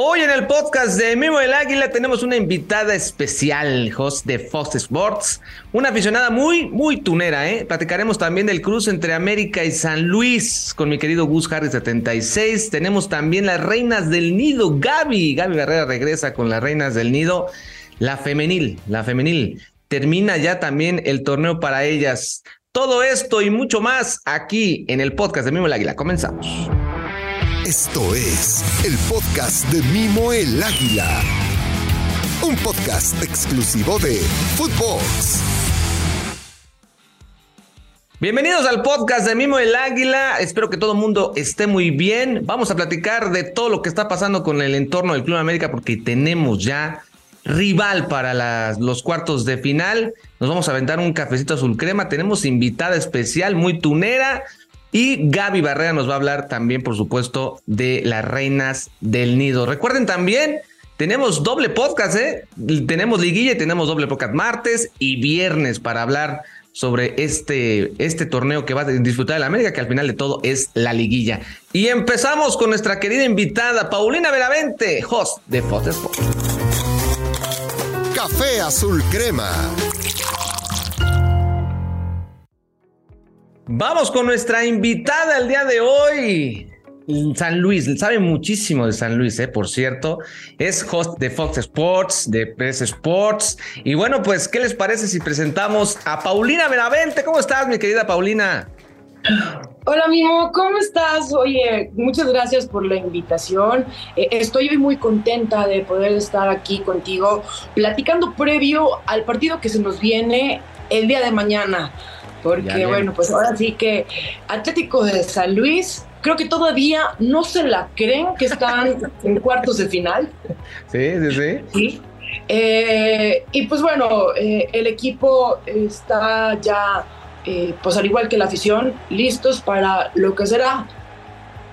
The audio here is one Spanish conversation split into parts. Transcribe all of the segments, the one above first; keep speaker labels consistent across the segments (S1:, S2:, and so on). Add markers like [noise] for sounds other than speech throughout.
S1: Hoy en el podcast de Mimo del Águila tenemos una invitada especial, host de Fox Sports, una aficionada muy, muy tunera, ¿eh? Platicaremos también del cruce entre América y San Luis con mi querido Gus Harris 76. Tenemos también las Reinas del Nido, Gaby. Gaby Barrera regresa con las Reinas del Nido. La femenil, la femenil. Termina ya también el torneo para ellas. Todo esto y mucho más aquí en el podcast de Mimo el Águila. Comenzamos.
S2: Esto es el podcast de Mimo el Águila. Un podcast exclusivo de Footbox.
S1: Bienvenidos al podcast de Mimo el Águila. Espero que todo el mundo esté muy bien. Vamos a platicar de todo lo que está pasando con el entorno del Club América porque tenemos ya rival para los cuartos de final. Nos vamos a aventar un cafecito azul crema. Tenemos invitada especial, muy tunera. Y Gaby Barrera nos va a hablar también, por supuesto, de las reinas del nido. Recuerden también, tenemos doble podcast, ¿eh? Tenemos liguilla y tenemos doble podcast martes y viernes para hablar sobre este, este torneo que va a disfrutar de la América, que al final de todo es la liguilla. Y empezamos con nuestra querida invitada, Paulina Veravente, host de Fox.
S2: Café Azul Crema.
S1: Vamos con nuestra invitada el día de hoy. San Luis, sabe muchísimo de San Luis, eh, por cierto. Es host de Fox Sports, de Press Sports. Y bueno, pues, ¿qué les parece si presentamos a Paulina Benavente? ¿Cómo estás, mi querida Paulina?
S3: Hola, Mimo, ¿cómo estás? Oye, muchas gracias por la invitación. Eh, estoy muy contenta de poder estar aquí contigo platicando previo al partido que se nos viene el día de mañana. Porque bueno, pues ahora sí que Atlético de San Luis, creo que todavía no se la creen que están [laughs] en cuartos de final.
S1: Sí, sí, sí.
S3: Sí. Eh, y pues bueno, eh, el equipo está ya, eh, pues al igual que la afición, listos para lo que será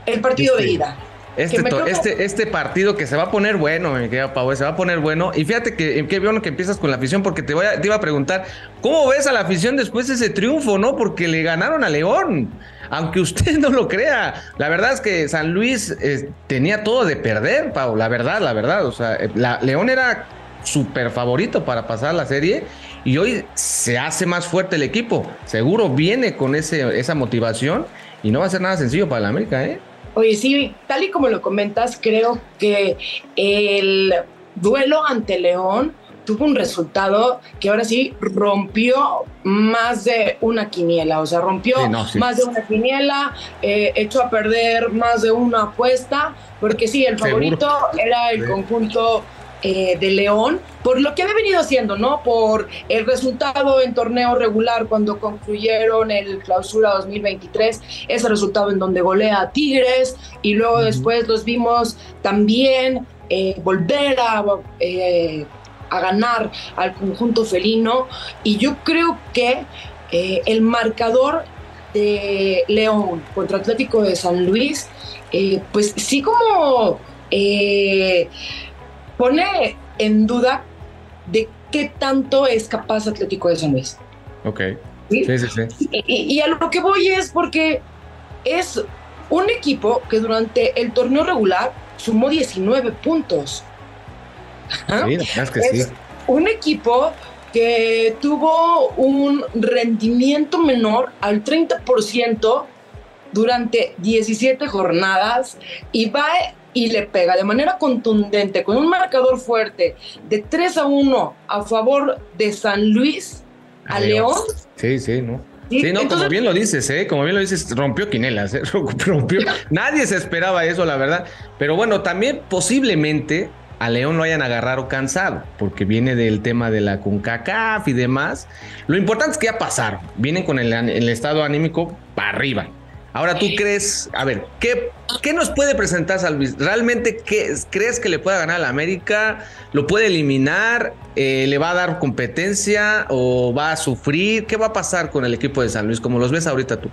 S3: el partido de ida.
S1: Este, este, este, partido que se va a poner bueno, mi querido Pau, se va a poner bueno. Y fíjate que qué bueno que empiezas con la afición, porque te, voy a, te iba a preguntar, ¿cómo ves a la afición después de ese triunfo, no? Porque le ganaron a León. Aunque [laughs] usted no lo crea, la verdad es que San Luis eh, tenía todo de perder, Pau, la verdad, la verdad. O sea, eh, la, León era súper favorito para pasar la serie y hoy se hace más fuerte el equipo. Seguro viene con ese, esa motivación y no va a ser nada sencillo para la América, ¿eh?
S3: Oye, sí, tal y como lo comentas, creo que el duelo ante León tuvo un resultado que ahora sí rompió más de una quiniela, o sea, rompió más de una quiniela, eh, echó a perder más de una apuesta, porque sí, el favorito era el conjunto eh, de León, por lo que había venido haciendo, ¿no? Por el resultado en torneo regular cuando concluyeron el clausura 2023, ese resultado en donde golea a Tigres y luego después los vimos también eh, volver a, eh, a ganar al conjunto felino y yo creo que el marcador de León contra Atlético de San Luis, pues sí como pone en duda de qué tanto es capaz Atlético de San Luis.
S1: Ok. Sí, sí, sí.
S3: Y, a lo que voy es porque es un equipo que durante el torneo regular sumó 19 puntos.
S1: Sí, es que sí.
S3: Un equipo que tuvo un rendimiento menor al 30% durante 17 jornadas y va y le pega de manera contundente con un marcador fuerte de 3 a 1 a favor de San Luis a León.
S1: Sí, sí, ¿no? Sí, no, como bien lo dices, ¿eh? Como bien lo dices, rompió quinelas, ¿eh? [laughs] rompió. Nadie se esperaba eso, la verdad. Pero bueno, también posiblemente a León lo hayan agarrado cansado, porque viene del tema de la CONCACAF y demás. Lo importante es que ya pasaron, vienen con el, el estado anímico para arriba. Ahora tú crees, a ver, ¿qué, qué nos puede presentar San Luis? ¿Realmente qué, crees que le pueda ganar a la América? ¿Lo puede eliminar? Eh, ¿Le va a dar competencia o va a sufrir? ¿Qué va a pasar con el equipo de San Luis? Como los ves ahorita tú.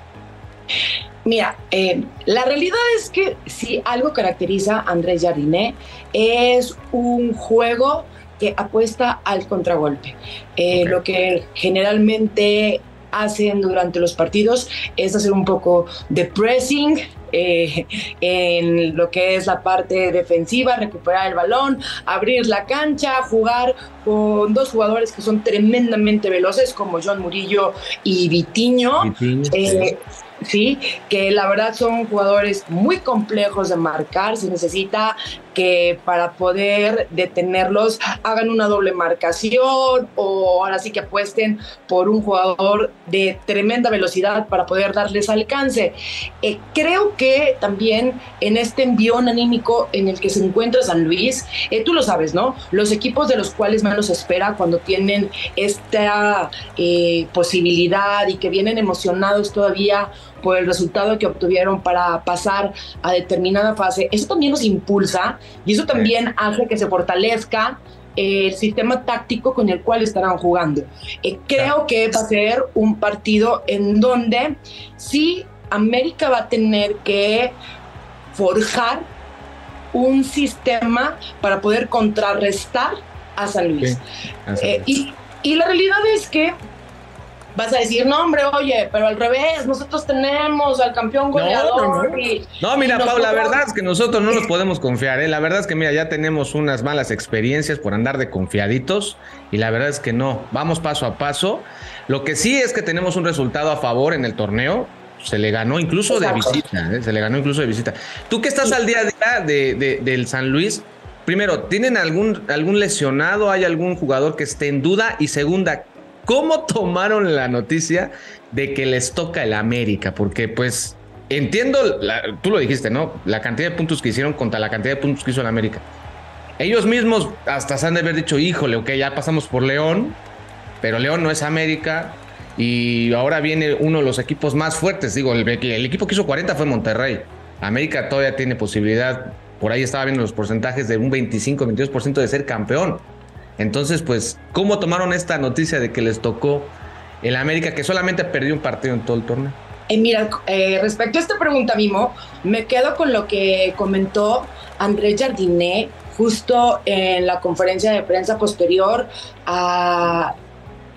S3: Mira, eh, la realidad es que si algo caracteriza a Andrés Jardiné es un juego que apuesta al contragolpe. Eh, lo que generalmente hacen durante los partidos es hacer un poco de pressing, eh, en lo que es la parte defensiva, recuperar el balón, abrir la cancha, jugar con dos jugadores que son tremendamente veloces como John Murillo y Vitiño. Eh, sí, que la verdad son jugadores muy complejos de marcar, se necesita que para poder detenerlos hagan una doble marcación o ahora sí que apuesten por un jugador de tremenda velocidad para poder darles alcance. Eh, creo que también en este envión anímico en el que se encuentra San Luis, eh, tú lo sabes, ¿no? Los equipos de los cuales menos espera cuando tienen esta eh, posibilidad y que vienen emocionados todavía por el resultado que obtuvieron para pasar a determinada fase, eso también nos impulsa y eso también hace que se fortalezca el sistema táctico con el cual estarán jugando. Eh, creo que va a ser un partido en donde sí América va a tener que forjar un sistema para poder contrarrestar a San Luis. Eh, y, y la realidad es que vas a decir, no, hombre, oye, pero al revés, nosotros tenemos al campeón goleador.
S1: No, mira, Pau, la verdad es que nosotros no nos [laughs] podemos confiar, ¿eh? La verdad es que, mira, ya tenemos unas malas experiencias por andar de confiaditos y la verdad es que no, vamos paso a paso. Lo que sí es que tenemos un resultado a favor en el torneo. Se le ganó incluso de visita, ¿eh? se le ganó incluso de visita. Tú que estás al día a día de, del San Luis, primero, ¿tienen algún, algún lesionado? ¿Hay algún jugador que esté en duda? Y segunda, ¿Cómo tomaron la noticia de que les toca el América? Porque pues entiendo, tú lo dijiste, ¿no? La cantidad de puntos que hicieron contra la cantidad de puntos que hizo el América. Ellos mismos hasta se han de haber dicho, híjole, ok, ya pasamos por León, pero León no es América y ahora viene uno de los equipos más fuertes. Digo, el, el equipo que hizo 40 fue Monterrey. América todavía tiene posibilidad, por ahí estaba viendo los porcentajes de un 25-22% de ser campeón. Entonces, pues, ¿cómo tomaron esta noticia de que les tocó el América que solamente perdió un partido en todo el torneo?
S3: Eh, mira, eh, respecto a esta pregunta, Mimo, me quedo con lo que comentó Andrés Jardiné justo en la conferencia de prensa posterior a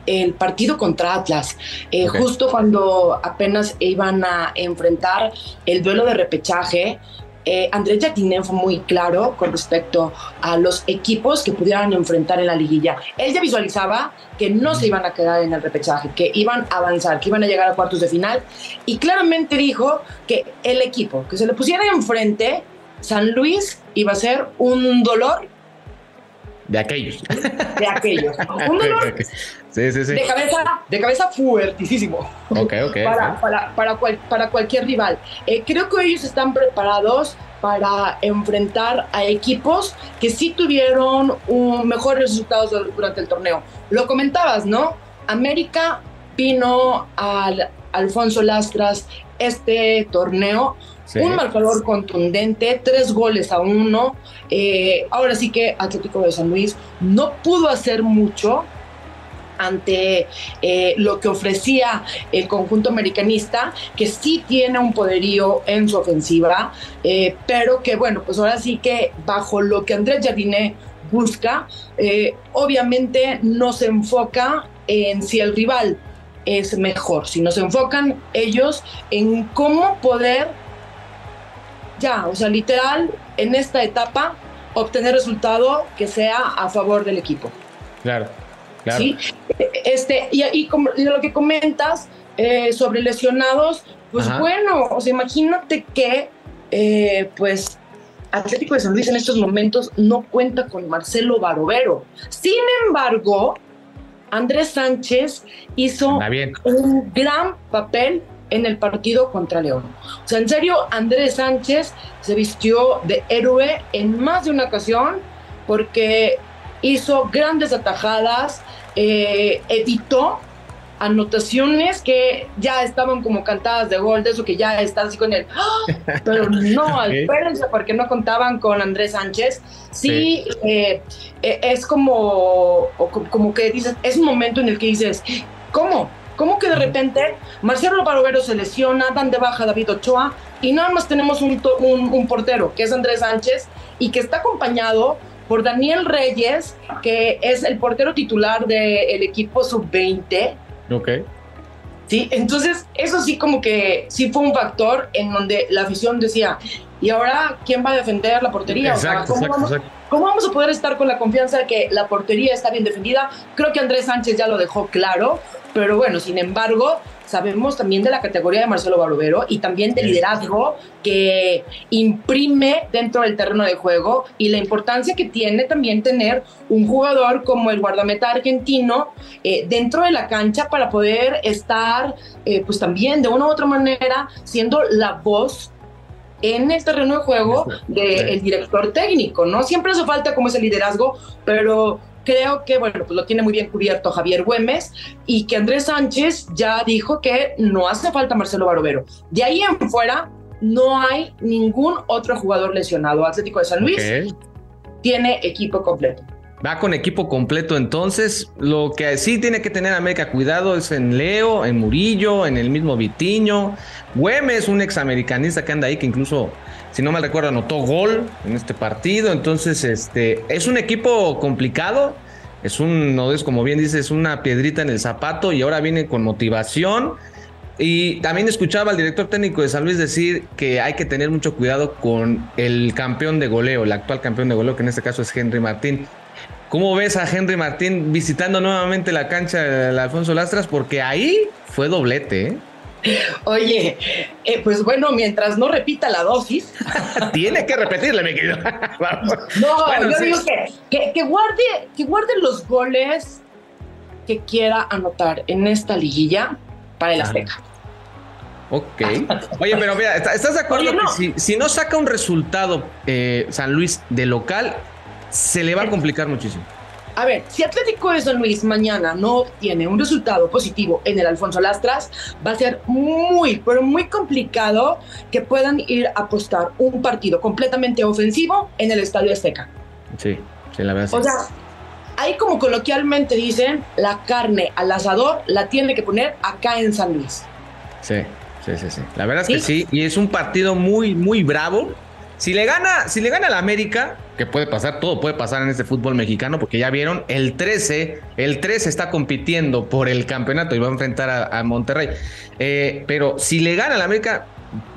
S3: el partido contra Atlas, eh, justo cuando apenas iban a enfrentar el duelo de repechaje, eh, Andrés Jacquinin fue muy claro con respecto a los equipos que pudieran enfrentar en la liguilla. Él ya visualizaba que no se iban a quedar en el repechaje, que iban a avanzar, que iban a llegar a cuartos de final y claramente dijo que el equipo que se le pusiera enfrente, San Luis, iba a ser un dolor
S1: de aquellos.
S3: De aquellos. [laughs] Un dolor sí, sí, sí. De, cabeza, de cabeza fuertísimo.
S1: Ok, ok.
S3: Para, para, para, para cualquier rival. Eh, creo que ellos están preparados para enfrentar a equipos que sí tuvieron un, mejores resultados durante el torneo. Lo comentabas, ¿no? América vino al Alfonso Lastras este torneo un marcador contundente, tres goles a uno. Eh, ahora sí que Atlético de San Luis no pudo hacer mucho ante eh, lo que ofrecía el conjunto americanista, que sí tiene un poderío en su ofensiva, eh, pero que bueno, pues ahora sí que bajo lo que Andrés Jardiné busca, obviamente no se enfoca en si el rival es mejor, sino se enfocan ellos en cómo poder ya, o sea, literal, en esta etapa, obtener resultado que sea a favor del equipo.
S1: Claro, claro.
S3: Sí, este, y, y, como, lo que comentas eh, sobre lesionados, pues bueno, o sea, imagínate que, eh, pues, Atlético de San Luis en estos momentos no cuenta con Marcelo Barovero. Sin embargo, Andrés Sánchez hizo un gran papel en el partido contra León. O sea, en serio, Andrés Sánchez se vistió de héroe en más de una ocasión porque hizo grandes atajadas, eh, editó anotaciones que ya estaban como cantadas de gol, de eso que ya está así con él. ¡Ah! Pero no, [laughs] espérense, porque no contaban con Andrés Sánchez. Sí, eh, eh, es como, como que dices, es un momento en el que dices, ¿cómo? ¿Cómo que de repente Marcelo Barovero se lesiona, dan de baja a David Ochoa y nada más tenemos un, un, portero, que es Andrés Sánchez, y que está acompañado por Daniel Reyes, que es el portero titular del equipo sub-20.
S1: Ok.
S3: Sí, entonces eso sí como que sí fue un factor en donde la afición decía, ¿y ahora quién va a defender la portería?
S1: Exacto,
S3: ¿cómo,
S1: exacto,
S3: vamos,
S1: exacto.
S3: ¿cómo vamos a poder estar con la confianza de que la portería está bien defendida? Creo que Andrés Sánchez ya lo dejó claro, pero bueno, sin embargo, sabemos también de la categoría de Marcelo Barovero y también del liderazgo que imprime dentro del terreno de juego y la importancia que tiene también tener un jugador como el guardameta argentino eh, dentro de la cancha para poder estar, eh, pues también de una u otra manera, siendo la voz en el terreno de juego del director técnico, ¿no? Siempre hace falta como ese liderazgo, pero creo que, bueno, pues lo tiene muy bien cubierto Javier Güemes y que Andrés Sánchez ya dijo que no hace falta Marcelo Barovero. De ahí en fuera, no hay ningún otro jugador lesionado. Atlético de San Luis tiene equipo completo.
S1: Va con equipo completo entonces. Lo que sí tiene que tener América cuidado es en Leo, en Murillo, en el mismo Vitiño. Güemes, un examericanista que anda ahí que incluso, si no mal recuerdo, anotó gol en este partido. Entonces, este es un equipo complicado. Es un, no es como bien dices, es una piedrita en el zapato y ahora viene con motivación. Y también escuchaba al director técnico de San Luis decir que hay que tener mucho cuidado con el campeón de goleo, el actual campeón de goleo, que en este caso es Henry Martín. ¿Cómo ves a Henry Martín visitando nuevamente la cancha del Alfonso Lastras? Porque ahí fue doblete, ¿eh?
S3: Oye, eh, pues bueno, mientras no repita la dosis, [laughs]
S1: Tiene que repetirle, mi querido.
S3: No, [laughs]
S1: Bueno,
S3: yo
S1: sí.
S3: digo que, que, que guarde, que guarde los goles que quiera anotar en esta liguilla para el. Azteca.
S1: Ok. Oye, pero mira, ¿está- ¿estás de acuerdo
S3: Oye, no.
S1: que si, si no saca un resultado eh, San Luis de local, se le va a complicar muchísimo?
S3: A ver, si Atlético de San Luis mañana no obtiene un resultado positivo en el Alfonso Lastras, va a ser muy, pero muy complicado que puedan ir a apostar un partido completamente ofensivo en el Estadio Azteca.
S1: Sí, sí, la verdad.
S3: O sea, ahí como coloquialmente dicen, la carne al asador la tiene que poner acá en San Luis.
S1: Sí, sí, sí, sí. La verdad es que
S3: sí.
S1: Y es un partido muy, muy bravo. Si le gana, si le gana la América, que puede pasar, todo puede pasar en este fútbol mexicano, porque ya vieron, el 13, el 13 está compitiendo por el campeonato y va a enfrentar a, Monterrey. Eh, pero si le gana la América,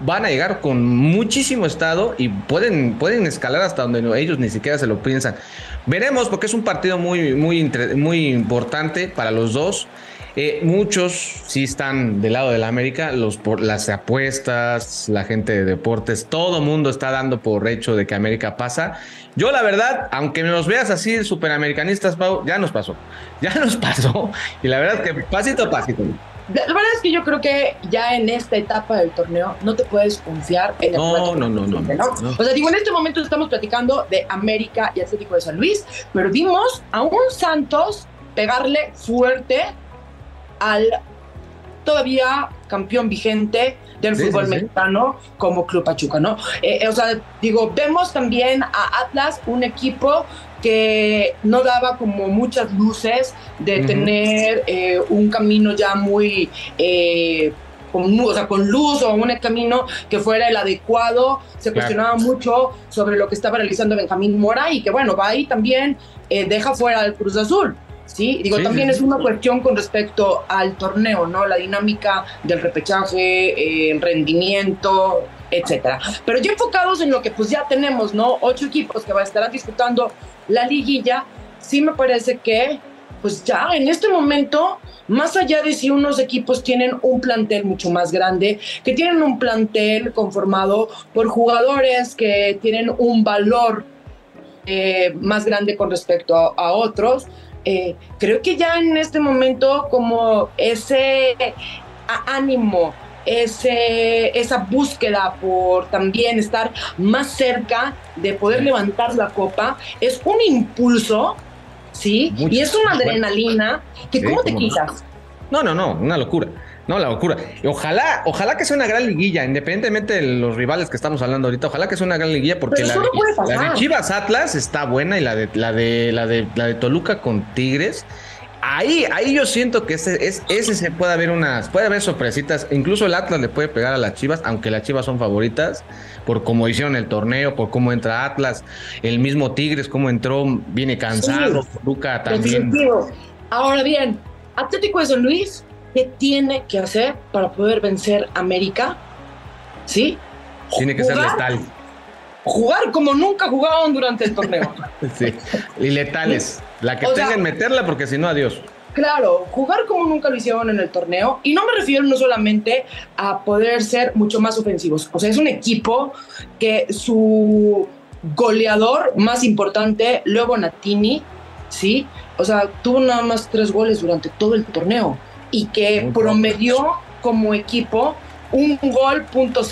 S1: van a llegar con muchísimo estado y pueden, pueden escalar hasta donde ellos ni siquiera se lo piensan. Veremos, porque es un partido muy, muy importante para los dos. Eh, muchos sí están del lado de la América, los por las apuestas, la gente de deportes, todo mundo está dando por hecho de que América pasa. Yo la verdad, aunque me los veas así superamericanistas, Pau, ya nos pasó, [laughs] ya nos pasó y la verdad que pasito a pasito.
S3: La verdad es que yo creo que ya en esta etapa del torneo no te puedes confiar en el
S1: No, no, no, no, no.
S3: O sea, digo, en este momento estamos platicando de América y Atlético de San Luis, pero vimos a un Santos pegarle fuerte al todavía campeón vigente del
S1: Sí,
S3: fútbol
S1: sí, sí.
S3: mexicano como Club Pachuca, ¿no? Eh, eh, o sea, digo, vemos también a Atlas, un equipo que no daba como muchas luces de tener eh, un camino ya muy... con, o sea, con luz o un camino que fuera el adecuado. Se
S1: Claro.
S3: cuestionaba mucho sobre lo que estaba realizando Benjamín Mora y que, bueno, va ahí también, deja fuera al Cruz Azul. Sí, digo,
S1: Sí,
S3: también
S1: sí,
S3: es una cuestión con respecto al torneo, ¿no? La dinámica del repechaje, eh, el rendimiento, etcétera. Pero ya enfocados en lo que pues ya tenemos, ¿no? Ocho equipos que va a estar disputando la liguilla, sí me parece que pues ya en este momento, más allá de si unos equipos tienen un plantel mucho más grande, que tienen un plantel conformado por jugadores que tienen un valor eh, más grande con respecto a, a otros, eh, creo que ya en este momento como ese ánimo, ese, esa búsqueda por también estar más cerca de poder
S1: Sí.
S3: levantar la copa, es un impulso, ¿sí?
S1: Mucho,
S3: y es una adrenalina que
S1: Sí,
S3: ¿cómo te quitas?
S1: No, no, no, una locura. No, la locura. Ojalá, ojalá que sea una gran liguilla, independientemente de los rivales que estamos hablando ahorita, ojalá que sea una gran liguilla porque la,
S3: puede
S1: de. Chivas Atlas está buena y la de la de la de la de Toluca con Tigres. Ahí, ahí yo siento que ese, es, ese se puede haber unas, puede haber sorpresitas. Incluso el Atlas le puede pegar a las Chivas, aunque las Chivas son favoritas, por cómo hicieron el torneo, por cómo entra Atlas, el mismo Tigres, cómo entró, viene cansado,
S3: Sí.
S1: Toluca también.
S3: Definitivo. Ahora bien, Atlético de San Luis ¿qué tiene que hacer para poder vencer América? ¿Sí?
S1: Tiene que ser letal.
S3: Jugar como nunca jugaban durante el torneo. [laughs]
S1: sí, y letales. La que tengan meterla porque si no, adiós.
S3: Claro, jugar como nunca lo hicieron en el torneo. Y no me refiero no solamente a poder ser mucho más ofensivos. O sea, es un equipo que su goleador más importante, Leo Natini, ¿sí? O sea, tuvo nada más tres goles durante todo el torneo y que promedió como equipo un gol punto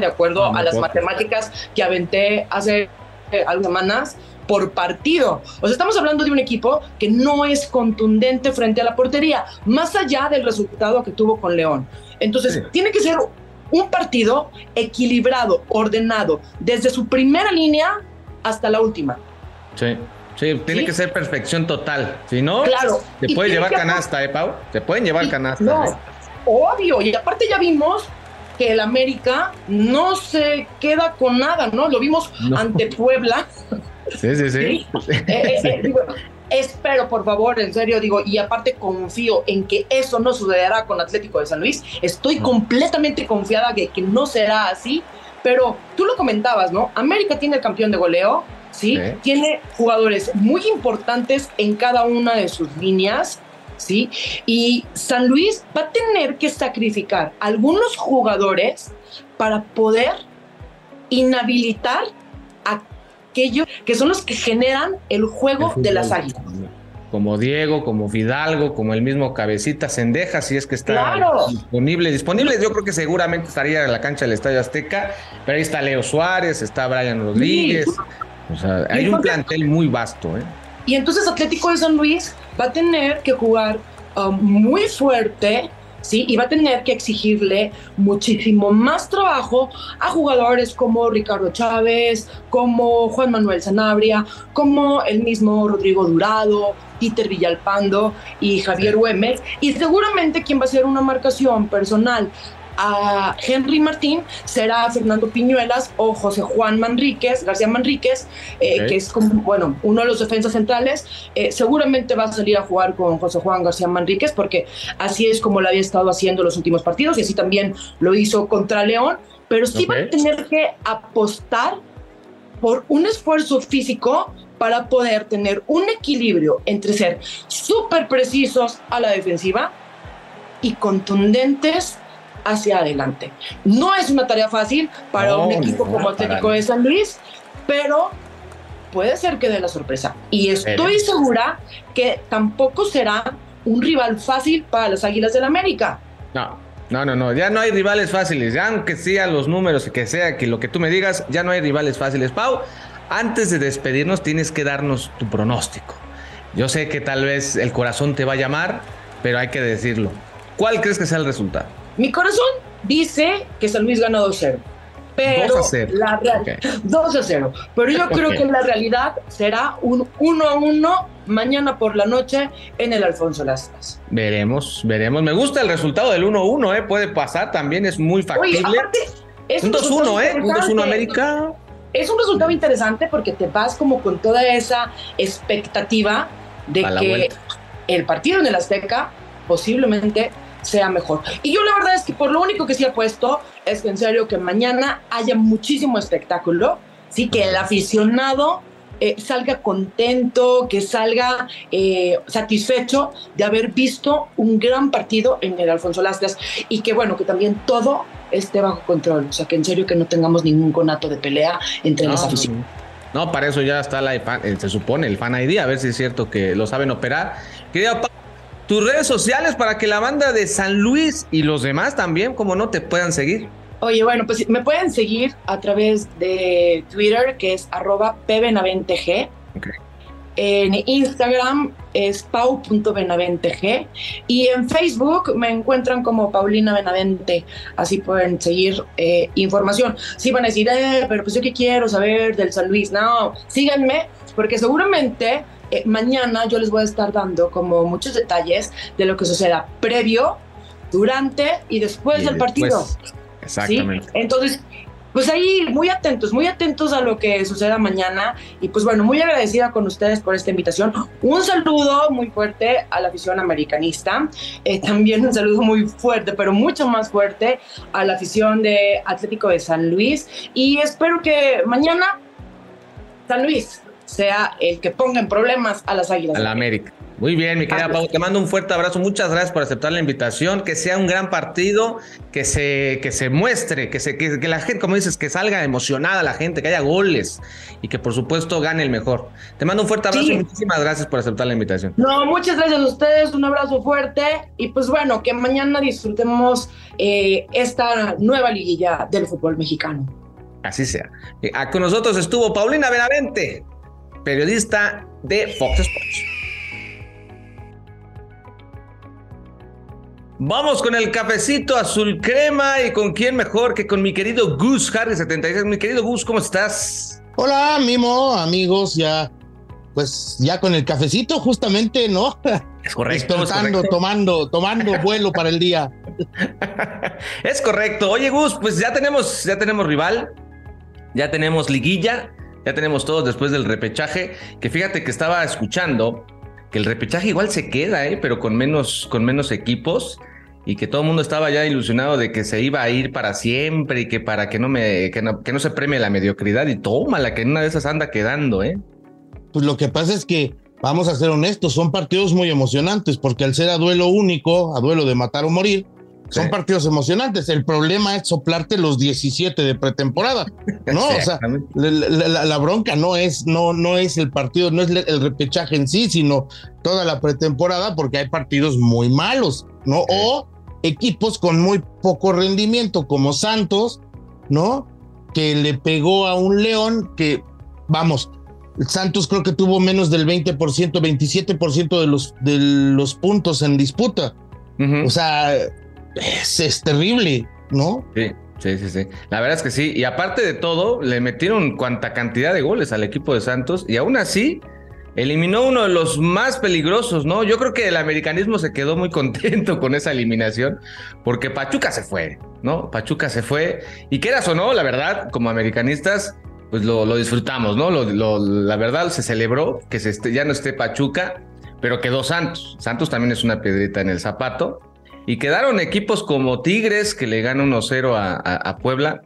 S3: de acuerdo a las matemáticas que aventé hace eh, algunas semanas por partido. O sea, estamos hablando de un equipo que no es contundente frente a la portería, más allá del resultado que tuvo con León. Entonces, tiene que ser un partido equilibrado, ordenado, desde su primera línea hasta la última.
S1: Sí. Sí, tiene que ser perfección total. Si no,
S3: claro.
S1: te puede llevar canasta, ¿eh, Pau? Te pueden llevar canasta.
S3: No, ¿eh? obvio. Y aparte ya vimos que el América no se queda con nada, ¿no? Lo vimos ante Puebla.
S1: Sí, sí, sí. [laughs]
S3: Eh, eh, eh, espero, por favor, en serio, digo, y aparte confío en que eso no sucederá con Atlético de San Luis. Estoy completamente confiada de que no será así, pero tú lo comentabas, ¿no? América tiene el campeón de goleo, ¿sí? Tiene jugadores muy importantes en cada una de sus líneas, ¿sí? Y San Luis va a tener que sacrificar algunos jugadores para poder inhabilitar a aquellos que son los que generan el juego de las águilas.
S1: Como Diego, como Fidalgo, como el mismo Cabecita Sendeja, si es que está disponible. Disponible, yo creo que seguramente estaría en la cancha del Estadio Azteca, pero ahí está Leo Suárez, está Brian Rodríguez. O sea, hay un plantel muy vasto. ¿eh?
S3: Y entonces Atlético de San Luis va a tener que jugar um, muy fuerte, ¿sí? Y va a tener que exigirle muchísimo más trabajo a jugadores como Ricardo Chávez, como Juan Manuel Sanabria, como el mismo Rodrigo Durado, Peter Villalpando y Javier Güemes. Y seguramente quien va a hacer una marcación personal a Henry Martín será Fernando Piñuelas o José Juan Manríquez, García Manríquez, eh, que es como, bueno, uno de los defensas centrales. Eh, seguramente va a salir a jugar con José Juan García Manríquez porque así es como lo había estado haciendo los últimos partidos y así también lo hizo contra León, pero sí va a tener que apostar por un esfuerzo físico para poder tener un equilibrio entre ser súper precisos a la defensiva y contundentes hacia adelante. No es una tarea fácil para un equipo como Atlético de San Luis, pero puede ser que dé la sorpresa. Y estoy segura que tampoco será un rival fácil para las Águilas del América.
S1: No, no, no, no, ya no hay rivales fáciles, ya aunque sean los números y que sea que lo que tú me digas, ya no hay rivales fáciles. Pau, antes de despedirnos tienes que darnos tu pronóstico. Yo sé que tal vez el corazón te va a llamar, pero hay que decirlo. ¿Cuál crees que sea el resultado?
S3: Mi corazón dice que San Luis gana 2-0. Pero 2 a 0. La 2 [laughs] a 0. Pero yo creo que la realidad será un 1 a 1 mañana por la noche en el Alfonso Lastras.
S1: Veremos, veremos. Me gusta el resultado del 1 1, ¿eh? Puede pasar también, es muy factible. Oye, aparte, es un 2-1, ¿eh? Un 2-1 América.
S3: Es un resultado interesante porque te vas como con toda esa expectativa de que el partido en el Azteca posiblemente sea mejor. Y yo la verdad es que por lo único que sí apuesto es que en serio que mañana haya muchísimo espectáculo, sí, que el aficionado eh, salga contento, que salga eh, satisfecho de haber visto un gran partido en el Alfonso Lastras y que bueno, que también todo esté bajo control, o sea, que en serio que no tengamos ningún conato de pelea entre las aficiones.
S1: No, para eso ya está la, eh, se supone el fan ID, a ver si es cierto que lo saben operar. Querida tus redes sociales para que la banda de San Luis y los demás también, como no, te puedan seguir.
S3: Oye, bueno, pues me pueden seguir a través de Twitter, que es arroba pbenaventeg. En Instagram es pau.benaventeg. Y en Facebook me encuentran como Paulina Benavente. Así pueden seguir eh, información. Sí van a decir, eh, pero pues yo qué quiero saber del San Luis. No, síganme, porque seguramente eh, mañana yo les voy a estar dando como muchos detalles de lo que suceda previo, durante y después del partido.
S1: Exactamente.
S3: Entonces, pues ahí muy atentos, muy atentos a lo que suceda mañana. Y pues bueno, muy agradecida con ustedes por esta invitación. Un saludo muy fuerte a la afición americanista. Eh, también un saludo muy fuerte, pero mucho más fuerte a la afición de Atlético de San Luis. Y espero que mañana San Luis sea el que ponga en problemas a las Águilas.
S1: A la América. Muy bien, mi querida Pau, te mando un fuerte abrazo. Muchas gracias por aceptar la invitación. Que sea un gran partido, que se, que se muestre, que, se, que, la gente, como dices, que salga emocionada la gente, que haya goles y que por supuesto gane el mejor. Te mando un fuerte abrazo y muchísimas gracias por aceptar la invitación.
S3: No, muchas gracias a ustedes, un abrazo fuerte y pues bueno, que mañana disfrutemos eh, esta nueva liguilla del fútbol mexicano.
S1: Así sea. Eh, con nosotros estuvo Paulina Benavente, periodista de Fox Sports. Vamos con el cafecito azul crema y con quién mejor que con mi querido Gus Harry 76. Mi querido Gus, ¿cómo estás?
S4: Hola, Mimo, amigos, ya pues ya con el cafecito justamente, ¿no?
S1: Es correcto.
S4: Despertando, tomando, tomando vuelo para el día. [laughs]
S1: es correcto. Oye, Gus, pues ya tenemos, ya tenemos rival, ya tenemos liguilla, ya tenemos todos después del repechaje, que fíjate que estaba escuchando que el repechaje igual se queda, ¿eh? pero con menos, con menos equipos y que todo el mundo estaba ya ilusionado de que se iba a ir para siempre y que para que no me que no, que no se premie la mediocridad y tómala que en una de esas anda quedando, ¿eh?
S4: Pues lo que pasa es que vamos a ser honestos, son partidos muy emocionantes porque al ser a duelo único, a duelo de matar o morir, son partidos emocionantes. El problema es soplarte los 17 de pretemporada, [laughs] ¿no? o sea, la, bronca no es, no, no es el partido, no es el repechaje en sí, sino toda la pretemporada, porque hay partidos muy malos, ¿no? O equipos con muy poco rendimiento, como Santos, ¿no? Que le pegó a un León que, vamos, Santos creo que tuvo menos del 20%, 27% de los, de los puntos en disputa. O sea, es, terrible, ¿no?
S1: Sí. Sí, sí, sí. La verdad es que sí. Y aparte de todo, le metieron cuanta cantidad de goles al equipo de Santos y aún así eliminó uno de los más peligrosos, ¿no? Yo creo que el americanismo se quedó muy [laughs] contento con esa eliminación, porque Pachuca se fue, ¿no? Pachuca se fue, y quieras o no, la verdad, como americanistas, pues lo, disfrutamos, ¿no? la verdad se celebró que ya no esté Pachuca, pero quedó Santos. Santos también es una piedrita en el zapato. Y quedaron equipos como Tigres, que le gana 1-0 a Puebla,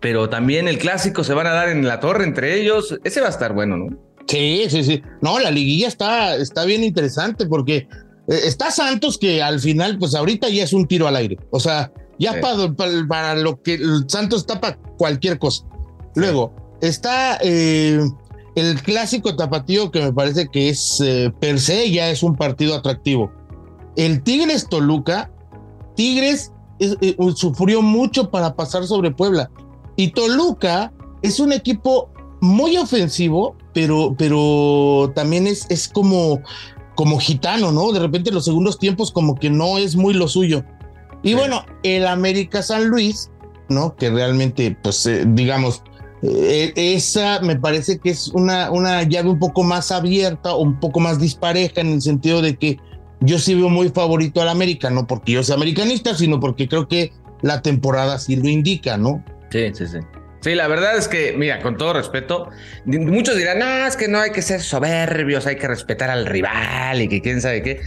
S1: pero también el clásico se van a dar en la torre entre ellos. Ese va a estar bueno, ¿no?
S4: Sí, sí, sí. No, la liguilla está, está bien interesante porque eh, está Santos que al final, pues ahorita ya es un tiro al aire. O sea, ya para, lo que Santos tapa cualquier cosa. Luego, está eh, el clásico tapatío que me parece que es eh, per se ya es un partido atractivo. El Tigres Toluca, Tigres sufrió mucho para pasar sobre Puebla. Y Toluca es un equipo muy ofensivo, pero, pero también es, es como, como gitano, ¿no? De repente los segundos tiempos como que no es muy lo suyo. Y bueno, el América San Luis, ¿no? Que realmente, pues, eh, digamos, eh, esa me parece que es una, una llave un poco más abierta o un poco más dispareja en el sentido de que yo sí veo muy favorito al América, no porque yo sea americanista, sino porque creo que la temporada sí lo indica, ¿no?
S1: Sí, sí, sí. Sí, la verdad es que, mira, con todo respeto, muchos dirán, no, es que no hay que ser soberbios, hay que respetar al rival y que quién sabe qué.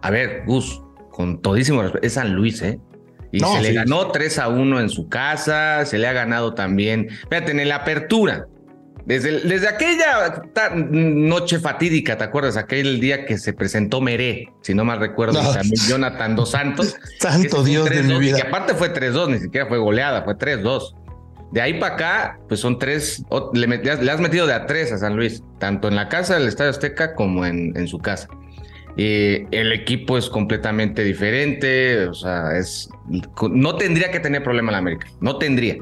S1: A ver, Gus, con todísimo respeto, es San Luis, ¿eh? Y se le ganó 3 a 1 en su casa, se le ha ganado también, fíjate, en la apertura, desde, desde aquella noche fatídica, ¿te acuerdas? Aquel día que se presentó Meré, si no mal recuerdo, también Jonathan Dos Santos. [laughs]
S4: Santo Dios de mi vida.
S1: Que aparte fue 3-2, ni siquiera fue goleada, fue 3-2. De ahí para acá, pues son tres, le, has metido de a tres a San Luis, tanto en la casa del Estadio Azteca como en, en su casa. Y el equipo es completamente diferente, o sea, es no tendría que tener problema la América, no tendría.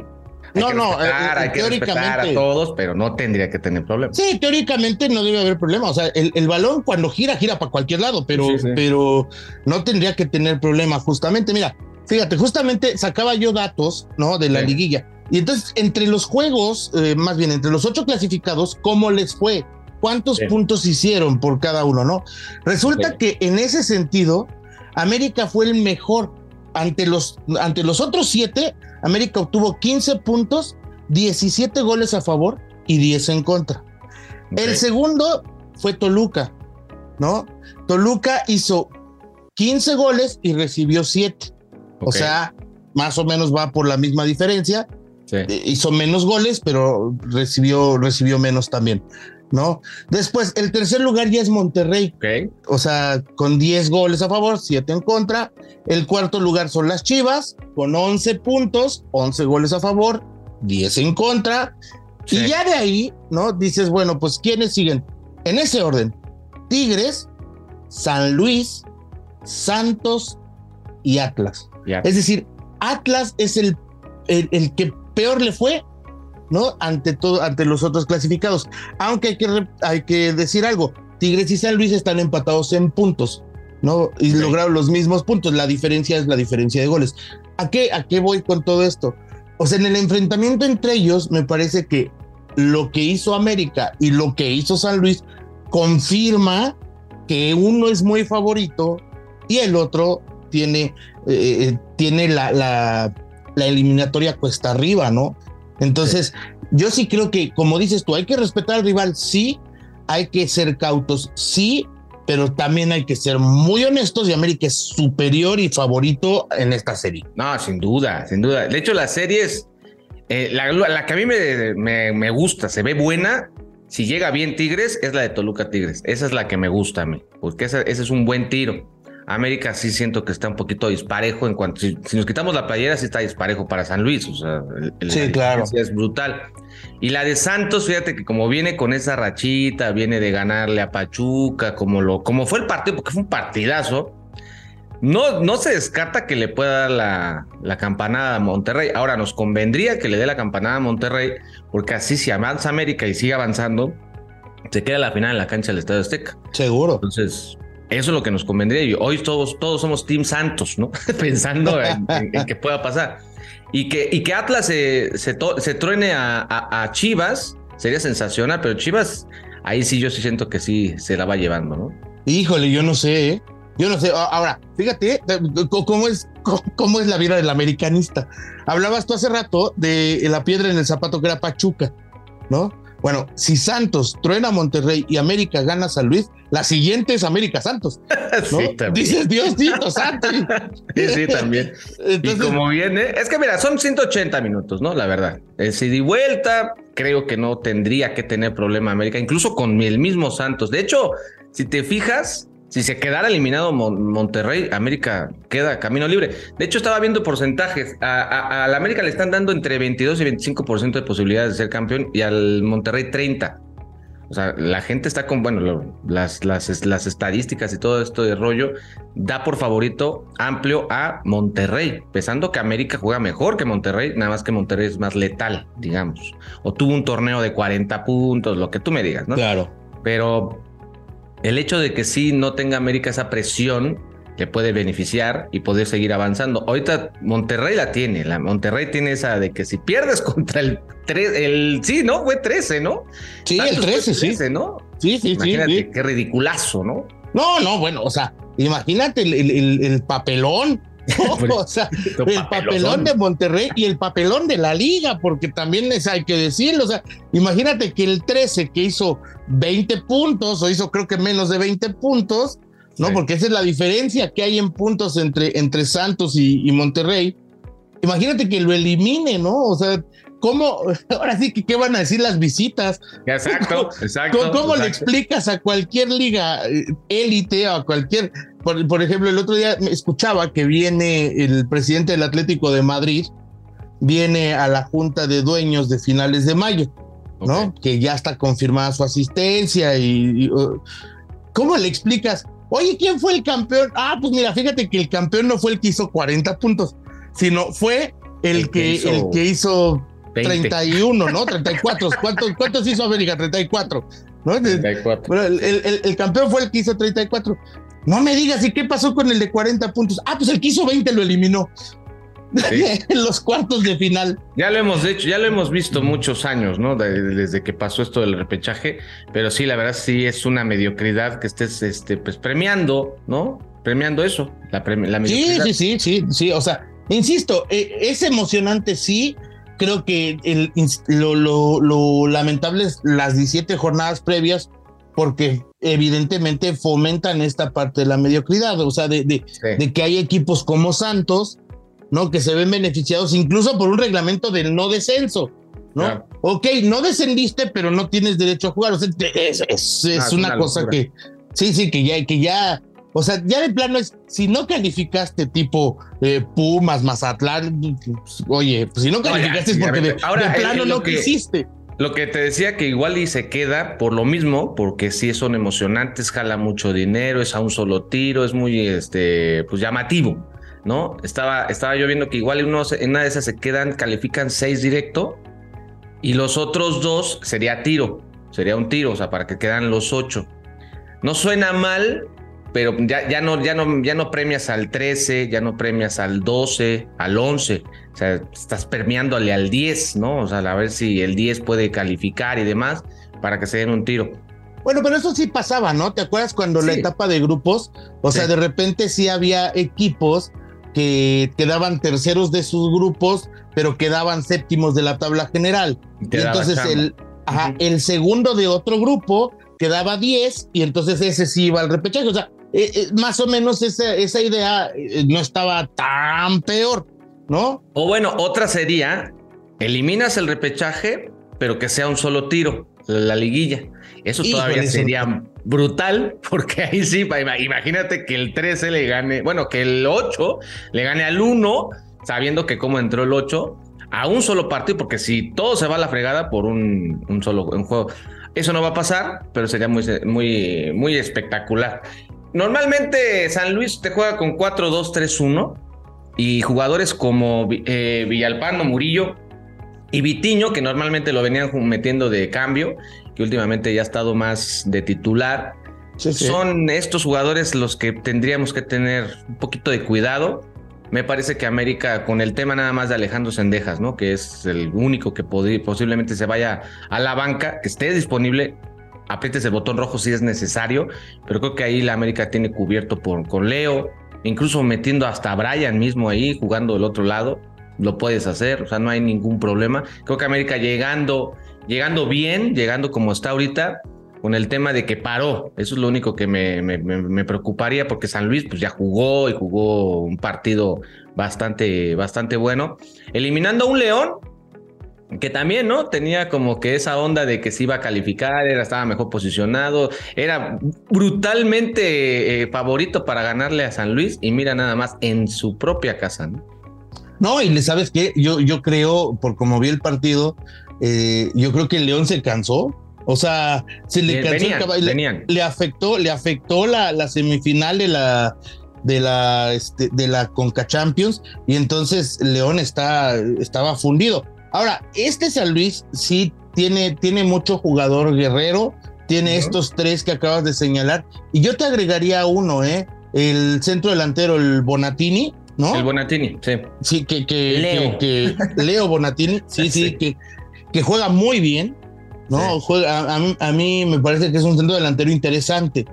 S4: No, no,
S1: eh, hay que respetar a todos, pero no tendría que tener problema.
S4: Sí, teóricamente no debe haber problema. O sea, el, balón cuando gira, gira para cualquier lado, pero, pero no tendría que tener problema. Justamente, mira, fíjate, justamente sacaba yo datos, ¿no? De la liguilla. Y entonces, entre los juegos, eh, más bien entre los ocho clasificados, ¿cómo les fue? ¿Cuántos puntos hicieron por cada uno, no? Resulta que en ese sentido, América fue el mejor. Ante los, ante los otros siete, América obtuvo 15 puntos, 17 goles a favor y 10 en contra. El segundo fue Toluca, ¿no? Toluca hizo 15 goles y recibió 7. O sea, más o menos va por la misma diferencia. Eh, hizo menos goles, pero recibió, recibió menos también. ¿No? Después, el tercer lugar ya es Monterrey. O sea, con 10 goles a favor, 7 en contra. El cuarto lugar son las Chivas, con 11 puntos, 11 goles a favor, 10 en contra. Y ya de ahí, ¿no? Dices, bueno, pues ¿quiénes siguen? En ese orden, Tigres, San Luis, Santos y Atlas. Es decir, Atlas es el, el que peor le fue ¿no? Ante todo, ante los otros clasificados. Aunque hay que, hay que decir algo, Tigres y San Luis están empatados en puntos, ¿no? Y lograron los mismos puntos. La diferencia es la diferencia de goles. ¿A qué, ¿A qué voy con todo esto? O sea, en el enfrentamiento entre ellos, me parece que lo que hizo América y lo que hizo San Luis confirma que uno es muy favorito y el otro tiene, eh, eh, tiene la, la, la eliminatoria cuesta arriba, ¿no? Entonces, yo sí creo que, como dices tú, hay que respetar al rival, sí, hay que ser cautos, sí, pero también hay que ser muy honestos y América es superior y favorito en esta serie.
S1: No, sin duda, sin duda. De hecho, la serie es eh, la, que a mí me, me, gusta, se ve buena. Si llega bien Tigres, es la de Toluca Tigres. Esa es la que me gusta a mí, porque ese es un buen tiro. América sí siento que está un poquito disparejo en cuanto, si, nos quitamos la playera, sí está disparejo para San Luis, o sea,
S4: el, sí, claro.
S1: es brutal. Y la de Santos, fíjate que como viene con esa rachita, viene de ganarle a Pachuca, como lo, como fue el partido, porque fue un partidazo, no, no se descarta que le pueda dar la, la, campanada a Monterrey. Ahora nos convendría que le dé la campanada a Monterrey, porque así si avanza América y sigue avanzando, se queda la final en la cancha del Estadio Azteca.
S4: Seguro.
S1: Entonces, eso es lo que nos convendría. Hoy todos, todos somos Team Santos, ¿no? [laughs] Pensando en, que pueda pasar. Y que, y que Atlas se, se, truene a, Chivas sería sensacional, pero Chivas, ahí sí yo sí siento que sí se la va llevando, ¿no?
S4: Híjole, yo no sé, ¿eh? Yo no sé. Ahora, fíjate cómo es, cómo es la vida del americanista. Hablabas tú hace rato de la piedra en el zapato que era Pachuca, ¿no? Bueno, si Santos truena a Monterrey y América gana San Luis, la siguiente es América Santos. [laughs] ¿no? Sí, Dices Dios Dios [laughs] Santos.
S1: sí, sí, también. y como viene, es que mira, son 180 minutos, ¿no? La verdad. Si di vuelta, creo que no tendría que tener problema América, incluso con el mismo Santos. De hecho, si te fijas, si se quedara eliminado Monterrey, América queda camino libre. De hecho, estaba viendo porcentajes. A, la América le están dando entre 22 y 25% de posibilidades de ser campeón y al Monterrey 30. O sea, la gente está con, bueno, las, las, las estadísticas y todo esto de rollo da por favorito amplio a Monterrey, pensando que América juega mejor que Monterrey, nada más que Monterrey es más letal, digamos. O tuvo un torneo de 40 puntos, lo que tú me digas, ¿no?
S4: Claro.
S1: Pero el hecho de que sí no tenga América esa presión le puede beneficiar y poder seguir avanzando. Ahorita Monterrey la tiene, la Monterrey tiene esa de que si pierdes [laughs] contra el 3, el sí, ¿no? Fue 13, ¿no?
S4: Sí, el 13, sí.
S1: ¿no?
S4: Sí, sí,
S1: imagínate,
S4: sí.
S1: Qué ridiculazo, ¿no?
S4: No, no, bueno, o sea, imagínate el papelón [laughs] o sea, el papelón de Monterrey y el papelón de la liga, porque también es, hay que decirlo. O sea, imagínate que el 13 que hizo 20 puntos, o hizo creo que menos de 20 puntos, ¿no? Porque esa es la diferencia que hay en puntos entre, entre Santos y, Monterrey. Imagínate que lo elimine, ¿no? O sea, ¿cómo? [laughs] Ahora sí que, ¿qué van a decir las visitas?
S1: Exacto, exacto.
S4: ¿Cómo, le explicas a cualquier liga eh, élite o a cualquier por, ejemplo, el otro día escuchaba que viene el presidente del Atlético de Madrid, viene a la junta de dueños de finales de mayo, ¿no? Que ya está confirmada su asistencia y, ¿cómo le explicas? Oye, ¿quién fue el campeón? Ah, pues mira, fíjate que el campeón no fue el que hizo 40 puntos, sino fue el, que, hizo el que hizo 31, ¿no? 34. ¿Cuántos, ¿Cuántos hizo América? 34. ¿no? 34. Bueno, el, el, el, campeón fue el que hizo 34. No me digas, ¿y qué pasó con el de 40 puntos? Ah, pues el que hizo 20 lo eliminó. [laughs] en los cuartos de final.
S1: Ya lo hemos hecho, ya lo hemos visto muchos años, ¿no? desde que pasó esto del repechaje, pero sí, la verdad sí es una mediocridad que estés este, pues, premiando, ¿no? Premiando eso, la, la
S4: mediocridad. Sí, sí, sí, sí, sí, o sea, Insisto, eh, es emocionante, sí. Creo que el, lo, lo, lo lamentable es las 17 jornadas previas, porque evidentemente fomentan esta parte de la mediocridad, o sea, de, de, de, que hay equipos como Santos, ¿no? Que se ven beneficiados incluso por un reglamento del no descenso, ¿no? Claro. Ok, no descendiste, pero no tienes derecho a jugar, o sea, es, es, es ah, una, una cosa que, sí, sí, que ya, que ya o sea, ya de plano es, si no calificaste tipo eh, Pumas, Mazatlán, pues, oye, pues si no calificaste es porque de, ahora, de plano no que, quisiste.
S1: Lo que te decía que igual y se queda por lo mismo, porque sí son emocionantes, jala mucho dinero, es a un solo tiro, es muy este, pues llamativo, ¿no? Estaba, estaba yo viendo que igual unos, en una de esas se quedan, califican seis directo, y los otros dos sería tiro, sería un tiro, o sea, para que quedan los ocho. No suena mal, pero ya, ya, no, ya, no, ya no premias al 13, ya no premias al 12, al 11. O sea, estás premiándole al 10, ¿no? O sea, a ver si el 10 puede calificar y demás para que se den un tiro.
S4: Bueno, pero eso sí pasaba, ¿no? ¿Te acuerdas cuando sí. la etapa de grupos? O sí. sea, de repente sí había equipos que quedaban terceros de sus grupos, pero quedaban séptimos de la tabla general. Y, y entonces el, ajá, uh -huh. el segundo de otro grupo quedaba 10 y entonces ese sí iba al repechaje. O sea, eh, eh, más o menos esa, esa idea eh, no estaba tan peor, ¿no?
S1: O bueno, otra sería, eliminas el repechaje, pero que sea un solo tiro, la liguilla. Eso Híjole, todavía sería eso. brutal, [laughs] porque ahí sí, imagínate que el 13 le gane, bueno, que el 8 le gane al 1, sabiendo que como entró el 8, a un solo partido, porque si todo se va a la fregada por un, un solo un juego. Eso no va a pasar, pero sería muy, muy, muy espectacular. Normalmente San Luis te juega con 4-2-3-1 y jugadores como eh, Villalpando, Murillo y Vitiño, que normalmente lo venían metiendo de cambio, que últimamente ya ha estado más de titular. Sí, sí. Son estos jugadores los que tendríamos que tener un poquito de cuidado. Me parece que América, con el tema nada más de Alejandro Sendejas, ¿no? Que es el único que posiblemente se vaya a la banca, que esté disponible, aprietes el botón rojo si es necesario, pero creo que ahí la América tiene cubierto por, con Leo, incluso metiendo hasta a Brian mismo ahí, jugando del otro lado, lo puedes hacer, o sea, no hay ningún problema. Creo que América llegando, llegando bien, llegando como está ahorita, con el tema de que paró, eso es lo único que me, me, me preocuparía, porque San Luis pues ya jugó y jugó un partido bastante, bastante bueno, eliminando a un León que también, ¿no? Tenía como que esa onda de que se iba a calificar, era, estaba mejor posicionado, era brutalmente eh, favorito para ganarle a San Luis y mira nada más en su propia casa, ¿no?
S4: No, y le sabes qué, yo, yo creo, por como vi el partido, eh, yo creo que el León se cansó. O sea, se le cansó
S1: venían,
S4: el caballo, le, afectó, le afectó la, la semifinal de la, de la, este, de la Conca Champions y entonces León está, estaba fundido. Ahora, este San Luis sí tiene, tiene mucho jugador guerrero, tiene uh -huh. estos tres que acabas de señalar, y yo te agregaría uno, ¿eh? El centro delantero, el Bonatini, ¿no?
S1: El Bonatini, sí.
S4: Sí, que, que, Leo. que, que [laughs] Leo Bonatini, sí, sí, sí, que, que juega muy bien, ¿no? Sí. Juega, a, a, a, mí me parece que es un centro delantero interesante.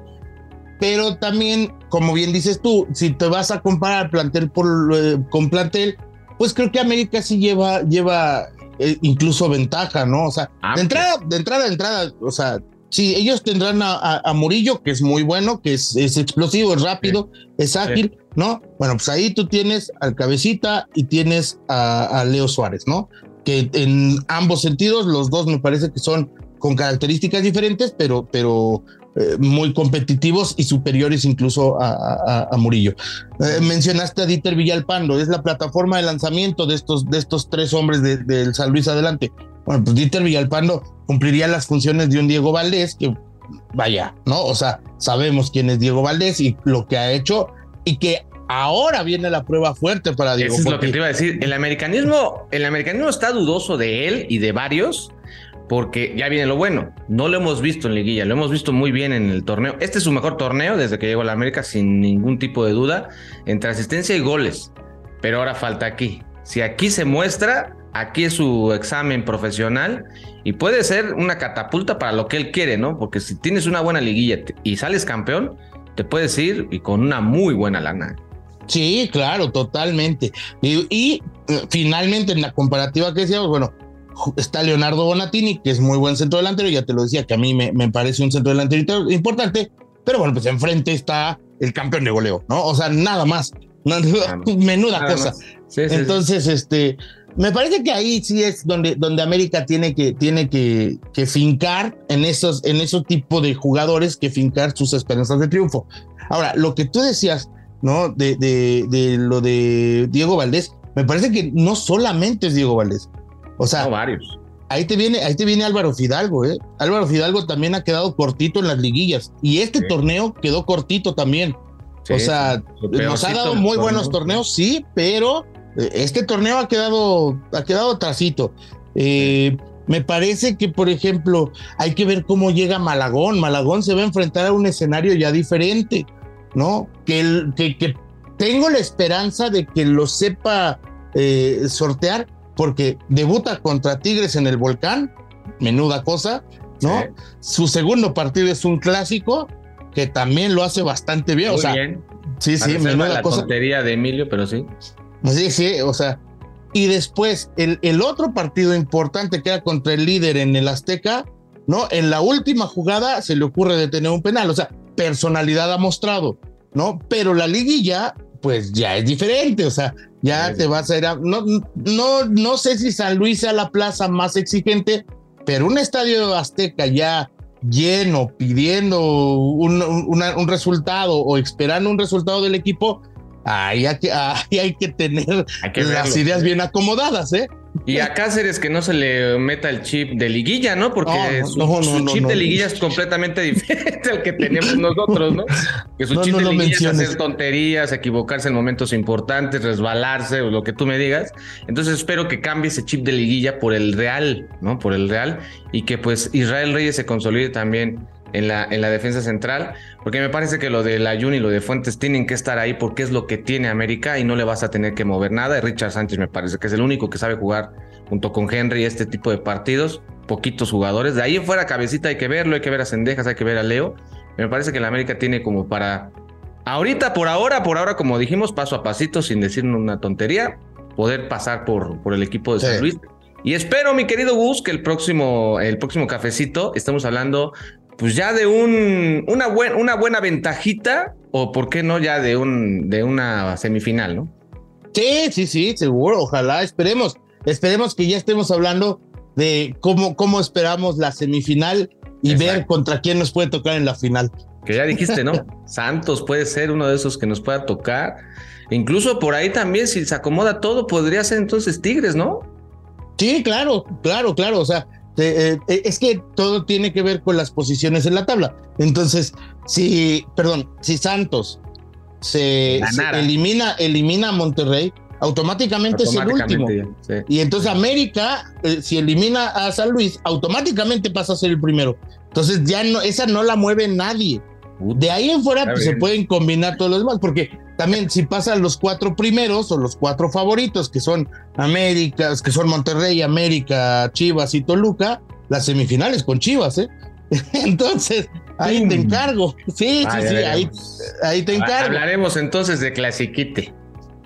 S4: Pero también, como bien dices tú, si te vas a comparar plantel por, eh, con plantel, pues creo que América sí lleva, lleva eh, incluso ventaja, ¿no? O sea, ah, de entrada, de entrada, de entrada, o sea, sí, ellos tendrán a, a, a Murillo, que es muy bueno, que es, es explosivo, es rápido, sí. es ágil, sí. ¿no? Bueno, pues ahí tú tienes al Cabecita y tienes a, a Leo Suárez, ¿no? Que en ambos sentidos, los dos me parece que son con características diferentes, pero, pero eh, muy competitivos y superiores incluso a, a, a Murillo. Eh, mencionaste a Dieter Villalpando, es la plataforma de lanzamiento de estos, de estos tres hombres del de, de San Luis adelante. Bueno, pues Dieter Villalpando cumpliría las funciones de un Diego Valdés, que vaya, ¿no? O sea, sabemos quién es Diego Valdés y lo que ha hecho y que ahora viene la prueba fuerte para Diego.
S1: Eso es lo que te iba a decir. El americanismo, el americanismo está dudoso de él y de varios, porque ya viene lo bueno. No lo hemos visto en liguilla, lo hemos visto muy bien en el torneo. Este es su mejor torneo desde que llegó a la América, sin ningún tipo de duda, entre asistencia y goles. Pero ahora falta aquí. Si aquí se muestra, aquí es su examen profesional y puede ser una catapulta para lo que él quiere, ¿no? Porque si tienes una buena liguilla y sales campeón, te puedes ir y con una muy buena lana.
S4: Sí, claro, totalmente. Y, y, eh, finalmente en la comparativa que decíamos, bueno, está Leonardo Bonatini, que es muy buen centro delantero, ya te lo decía, que a mí me, me parece un centro delantero importante, pero bueno, pues enfrente está el campeón de goleo, ¿no? O sea, nada más. menuda cosa. Entonces, este, me parece que ahí sí es donde, donde América tiene que, tiene que, que fincar en esos, en esos tipos de jugadores que fincar sus esperanzas de triunfo. Ahora, lo que tú decías, ¿no? De, de, de lo de Diego Valdés, me parece que no solamente es Diego Valdés. O sea,
S1: varios.
S4: Ahí te viene, ahí te viene Álvaro Fidalgo, ¿eh? Álvaro Fidalgo también ha quedado cortito en las liguillas y este torneo quedó cortito también. o sea, nos ha dado muy buenos torneos, sí, pero eh, este torneo ha quedado, ha quedado trasito. Eh, me parece que, por ejemplo, hay que ver cómo llega Malagón. Malagón se va a enfrentar a un escenario ya diferente, ¿no? Que, el, que, que tengo la esperanza de que lo sepa eh, sortear, porque debuta contra Tigres en el Volcán, menuda cosa, ¿no? Su segundo partido es un clásico que también lo hace bastante bien.
S1: Muy
S4: o sea,
S1: bien.
S4: sí, sí,
S1: menuda la cosa. tontería de Emilio, pero sí.
S4: Sí, sí, o sea, y después el, el otro partido importante que era contra el líder en el Azteca, ¿no? En la última jugada se le ocurre detener un penal, o sea, personalidad ha mostrado, ¿no? Pero la liguilla, pues ya es diferente, o sea, ya te vas a ir a, no, no, no sé si San Luis sea la plaza más exigente, pero un estadio Azteca ya lleno, pidiendo un, un, un resultado o esperando un resultado del equipo, ahí hay que, ahí hay que tener las ideas bien acomodadas, ¿eh?
S1: Y a Cáceres que no se le meta el chip de liguilla, ¿no? Porque su, su chip de liguilla es completamente [laughs] diferente al que tenemos nosotros, ¿no? Que su chip de liguilla es hacer tonterías, equivocarse en momentos importantes, resbalarse o lo que tú me digas. Entonces espero que cambie ese chip de liguilla por el real, ¿no? Por el real y que pues Israel Reyes se consolide también en la, en la defensa central, porque me parece que lo de la y lo de Fuentes tienen que estar ahí porque es lo que tiene América y no le vas a tener que mover nada. Y Richard Sánchez me parece que es el único que sabe jugar junto con Henry este tipo de partidos, poquitos jugadores. De ahí en fuera, cabecita hay que verlo, hay que ver a Cendejas, hay que ver a Leo. Me parece que la América tiene como para, ahorita, por ahora, por ahora, como dijimos, paso a pasito, sin decir una tontería, poder pasar por, por el equipo de San Luis. Y espero, mi querido Gus, que el próximo, el próximo cafecito estemos hablando pues ya de un, una, buen, una buena ventajita, o por qué no ya de, un, de una semifinal, ¿no?
S4: Sí, sí, sí, seguro, ojalá, esperemos, esperemos que ya estemos hablando de cómo, cómo esperamos la semifinal y ver contra quién nos puede tocar en la final.
S1: Que ya dijiste, ¿no? [laughs] Santos puede ser uno de esos que nos pueda tocar. Incluso por ahí también, si se acomoda todo, podría ser entonces Tigres, ¿no?
S4: Sí, claro, claro, claro. O sea, eh, eh, es que todo tiene que ver con las posiciones en la tabla. Entonces, si, perdón, si Santos se, elimina, elimina a Monterrey, automáticamente, es el último. Y entonces América, eh, si elimina a San Luis, automáticamente pasa a ser el primero. Entonces ya no, esa no la mueve nadie. De ahí en fuera pues, se pueden combinar todos los demás, porque también si pasan los cuatro primeros o los cuatro favoritos, que son América, que son Monterrey, América, Chivas y Toluca, las semifinales con Chivas, ¿eh? [laughs] Entonces, ahí te encargo. Sí, sí, sí, ahí, ahí, te encargo.
S1: Hablaremos entonces de clasiquite.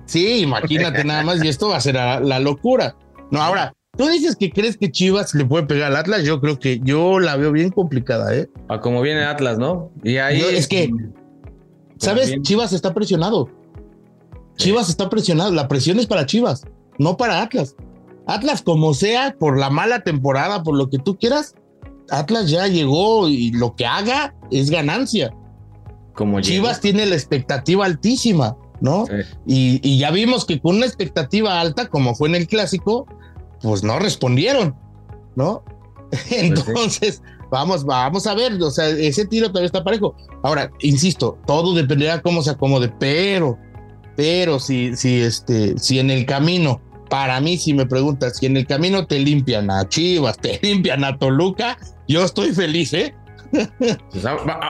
S4: Sí, imagínate nada más, y esto va a ser la, locura. No, ahora, tú dices que crees que Chivas le puede pegar al Atlas, yo creo que yo la veo bien complicada, ¿eh?
S1: A como viene Atlas, ¿no? Y ahí.
S4: es que ¿Sabes? Chivas está presionado. Chivas está presionado. La presión es para Chivas, no para Atlas. Atlas, como sea, por la mala temporada, por lo que tú quieras, Atlas ya llegó y lo que haga es ganancia. Como Chivas tiene la expectativa altísima, ¿no? Y, y, ya vimos que con una expectativa alta, como fue en el clásico, pues no respondieron, ¿no? [laughs] Pues Entonces, Vamos, vamos a ver, o sea, ese tiro todavía está parejo. Ahora, insisto, todo dependerá cómo se acomode, pero, pero si, si, este, si en el camino, para mí, si me preguntas, si en el camino te limpian a Chivas, te [laughs] limpian a Toluca, yo estoy feliz, ¿eh? [laughs]
S1: Pues,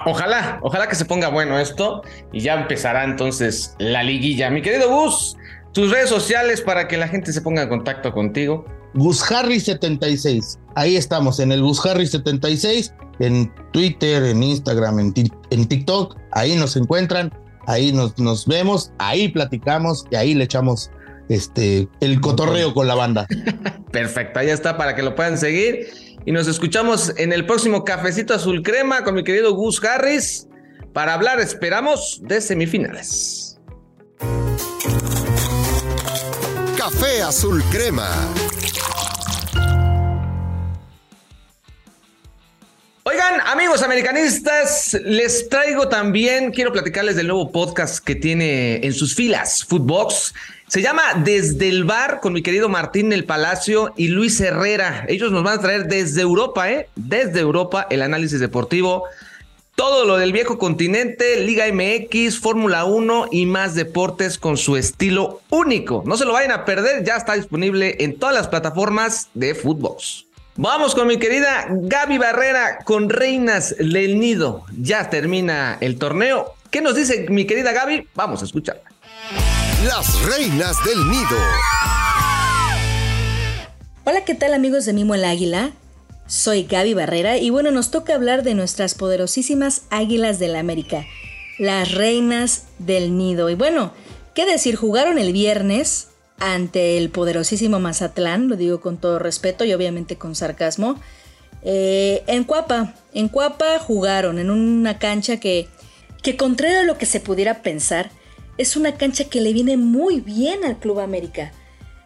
S1: ojalá, ojalá que se ponga bueno esto y ya empezará entonces la liguilla. Mi querido Gus, tus redes sociales para que la gente se ponga en contacto contigo.
S4: Gus Harry 76. Ahí estamos, en el Gus Harry 76, en Twitter, en Instagram, en, en TikTok. Ahí nos encuentran. ahí nos, nos vemos, ahí platicamos y ahí le echamos este, el cotorreo con la banda. [laughs]
S1: Perfecto, ahí está para que lo puedan seguir. Y nos escuchamos en el próximo Cafecito Azul Crema con mi querido Gus Harris para hablar, esperamos, de semifinales.
S2: Café Azul Crema.
S1: Oigan, amigos americanistas, les traigo también, quiero platicarles del nuevo podcast que tiene en sus filas Footbox. Se llama Desde el Bar con mi querido Martín El Palacio y Luis Herrera. Ellos nos van a traer desde Europa, ¿eh? Desde Europa el análisis deportivo. Todo lo del viejo continente, Liga MX, Fórmula 1 y más deportes con su estilo único. No se lo vayan a perder, ya está disponible en todas las plataformas de Footbox. Vamos con mi querida Gaby Barrera con Reinas del Nido. Ya termina el torneo. ¿Qué nos dice mi querida Gaby? Vamos a escucharla.
S2: Las Reinas del Nido.
S5: Hola, ¿qué tal amigos de Mimo el Águila? Soy Gaby Barrera y bueno, nos toca hablar de nuestras poderosísimas Águilas del la América, las Reinas del Nido. Y bueno, ¿qué decir? Jugaron el viernes ante el poderosísimo Mazatlán, lo digo con todo respeto y obviamente con sarcasmo. Eh, en Cuapa, en Cuapa jugaron en una cancha que, que contrario a lo que se pudiera pensar, es una cancha que le viene muy bien al Club América.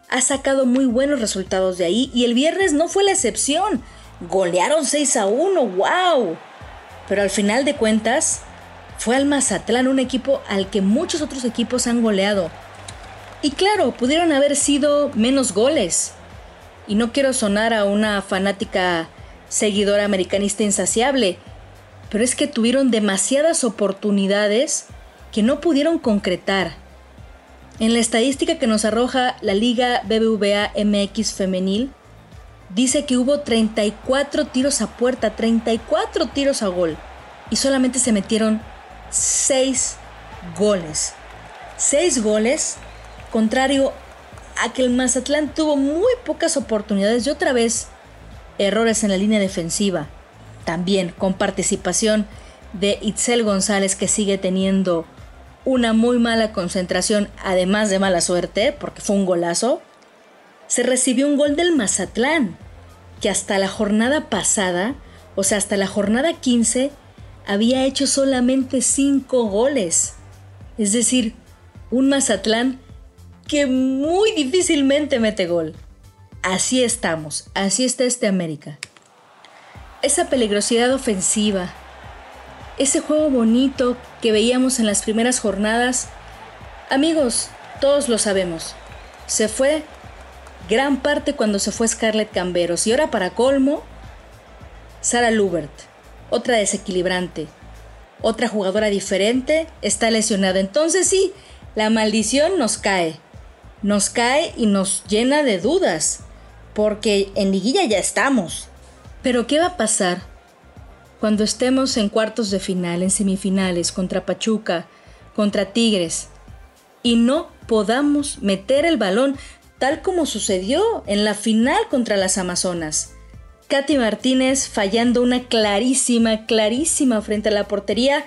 S5: Ha sacado muy buenos resultados de ahí y el viernes no fue la excepción. Golearon 6 a 1, wow. Pero al final de cuentas, fue al Mazatlán un equipo al que muchos otros equipos han goleado. Y claro, pudieron haber sido menos goles. Y no quiero sonar a una fanática seguidora americanista insaciable, pero es que tuvieron demasiadas oportunidades que no pudieron concretar. En la estadística que nos arroja la Liga BBVA MX femenil, dice que hubo 34 tiros a puerta, 34 tiros a gol, y solamente se metieron 6 goles. 6 goles contrario a que el Mazatlán tuvo muy pocas oportunidades y otra vez errores en la línea defensiva. También con participación de Itzel González que sigue teniendo una muy mala concentración, además de mala suerte, porque fue un golazo. Se recibió un gol del Mazatlán, que hasta la jornada pasada, o sea, hasta la jornada 15, había hecho solamente 5 goles. Es decir, un Mazatlán que muy difícilmente mete gol. Así estamos, así está este América. Esa peligrosidad ofensiva, ese juego bonito que veíamos en las primeras jornadas, amigos, todos lo sabemos. Se fue gran parte cuando se fue Scarlett Camberos y ahora para colmo, Sara Lubert, otra desequilibrante, otra jugadora diferente, está lesionada. Entonces sí, la maldición nos cae nos cae y nos llena de dudas, porque en liguilla ya estamos. Pero ¿qué va a pasar cuando estemos en cuartos de final, en semifinales, contra Pachuca, contra Tigres, y no podamos meter el balón tal como sucedió en la final contra las Amazonas? Katy Martínez fallando una clarísima, clarísima frente a la portería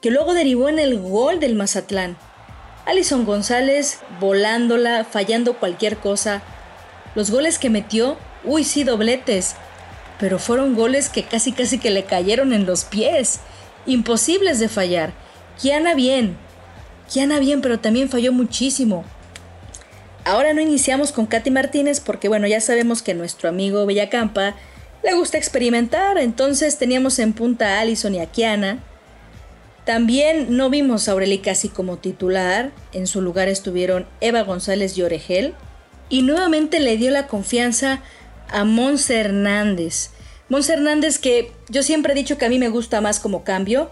S5: que luego derivó en el gol del Mazatlán. Alison González volándola, fallando cualquier cosa. Los goles que metió, uy, sí, dobletes. Pero fueron goles que casi casi que le cayeron en los pies. Imposibles de fallar. Kiana bien. Kiana bien, pero también falló muchísimo. Ahora no iniciamos con Katy Martínez porque bueno, ya sabemos que nuestro amigo Villacampa le gusta experimentar, entonces teníamos en punta a Alison y a Kiana. También no vimos a Aureli casi como titular, en su lugar estuvieron Eva González y Oregel, y nuevamente le dio la confianza a Monse Hernández. Monse Hernández que yo siempre he dicho que a mí me gusta más como cambio,